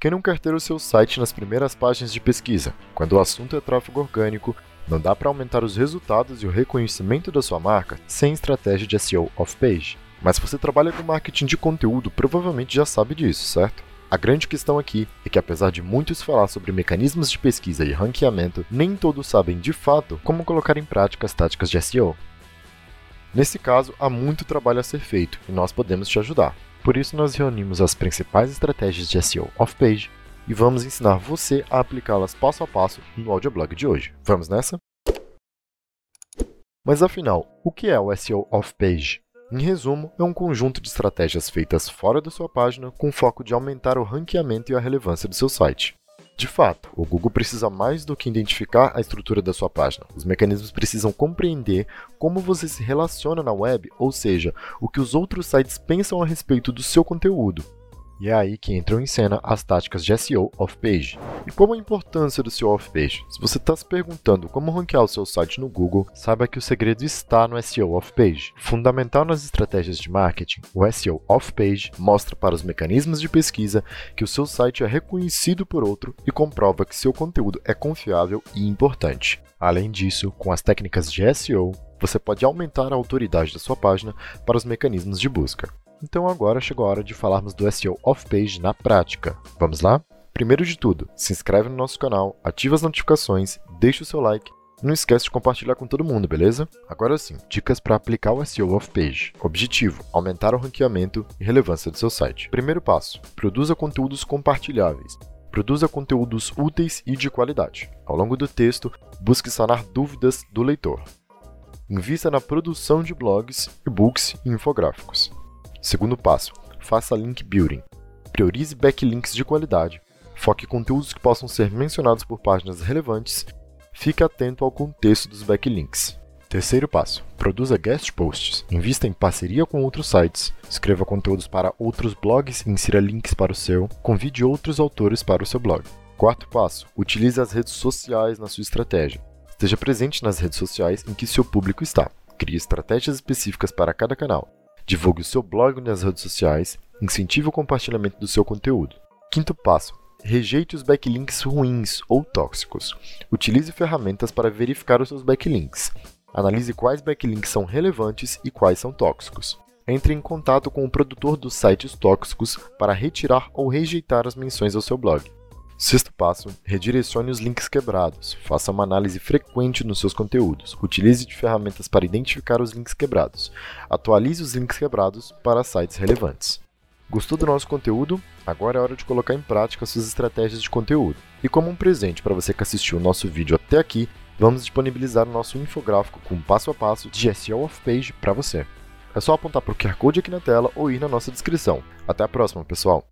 Quem não quer ter o seu site nas primeiras páginas de pesquisa? Quando o assunto é tráfego orgânico, não dá para aumentar os resultados e o reconhecimento da sua marca sem estratégia de SEO off-page. Mas se você trabalha com marketing de conteúdo, provavelmente já sabe disso, certo? A grande questão aqui é que, apesar de muitos falar sobre mecanismos de pesquisa e ranqueamento, nem todos sabem de fato como colocar em prática as táticas de SEO. Nesse caso, há muito trabalho a ser feito e nós podemos te ajudar. Por isso, nós reunimos as principais estratégias de SEO off-page e vamos ensinar você a aplicá-las passo a passo no audioblog de hoje. Vamos nessa? Mas afinal, o que é o SEO off-page? Em resumo, é um conjunto de estratégias feitas fora da sua página com foco de aumentar o ranqueamento e a relevância do seu site. De fato, o Google precisa mais do que identificar a estrutura da sua página. Os mecanismos precisam compreender como você se relaciona na web, ou seja, o que os outros sites pensam a respeito do seu conteúdo. E é aí que entram em cena as táticas de SEO off-page. E como a importância do SEO off-page? Se você está se perguntando como ranquear o seu site no Google, saiba que o segredo está no SEO off-page. Fundamental nas estratégias de marketing, o SEO off-page mostra para os mecanismos de pesquisa que o seu site é reconhecido por outro e comprova que seu conteúdo é confiável e importante. Além disso, com as técnicas de SEO, você pode aumentar a autoridade da sua página para os mecanismos de busca. Então agora chegou a hora de falarmos do SEO off-page na prática. Vamos lá? Primeiro de tudo, se inscreve no nosso canal, ativa as notificações, deixa o seu like não esquece de compartilhar com todo mundo, beleza? Agora sim, dicas para aplicar o SEO off-page. Objetivo: aumentar o ranqueamento e relevância do seu site. Primeiro passo: produza conteúdos compartilháveis. Produza conteúdos úteis e de qualidade. Ao longo do texto, busque sanar dúvidas do leitor. Invista na produção de blogs, e-books e infográficos. Segundo passo, faça link building. Priorize backlinks de qualidade. Foque conteúdos que possam ser mencionados por páginas relevantes. Fique atento ao contexto dos backlinks. Terceiro passo: produza guest posts. Invista em parceria com outros sites. Escreva conteúdos para outros blogs e insira links para o seu. Convide outros autores para o seu blog. Quarto passo: utilize as redes sociais na sua estratégia. Esteja presente nas redes sociais em que seu público está. Crie estratégias específicas para cada canal. Divulgue o seu blog nas redes sociais, incentive o compartilhamento do seu conteúdo. Quinto passo: rejeite os backlinks ruins ou tóxicos. Utilize ferramentas para verificar os seus backlinks. Analise quais backlinks são relevantes e quais são tóxicos. Entre em contato com o produtor dos sites tóxicos para retirar ou rejeitar as menções ao seu blog. Sexto passo: redirecione os links quebrados. Faça uma análise frequente nos seus conteúdos. Utilize de ferramentas para identificar os links quebrados. Atualize os links quebrados para sites relevantes. Gostou do nosso conteúdo? Agora é hora de colocar em prática suas estratégias de conteúdo. E como um presente para você que assistiu o nosso vídeo até aqui, vamos disponibilizar o nosso infográfico com passo a passo de SEO off-page para você. É só apontar para o QR Code aqui na tela ou ir na nossa descrição. Até a próxima, pessoal!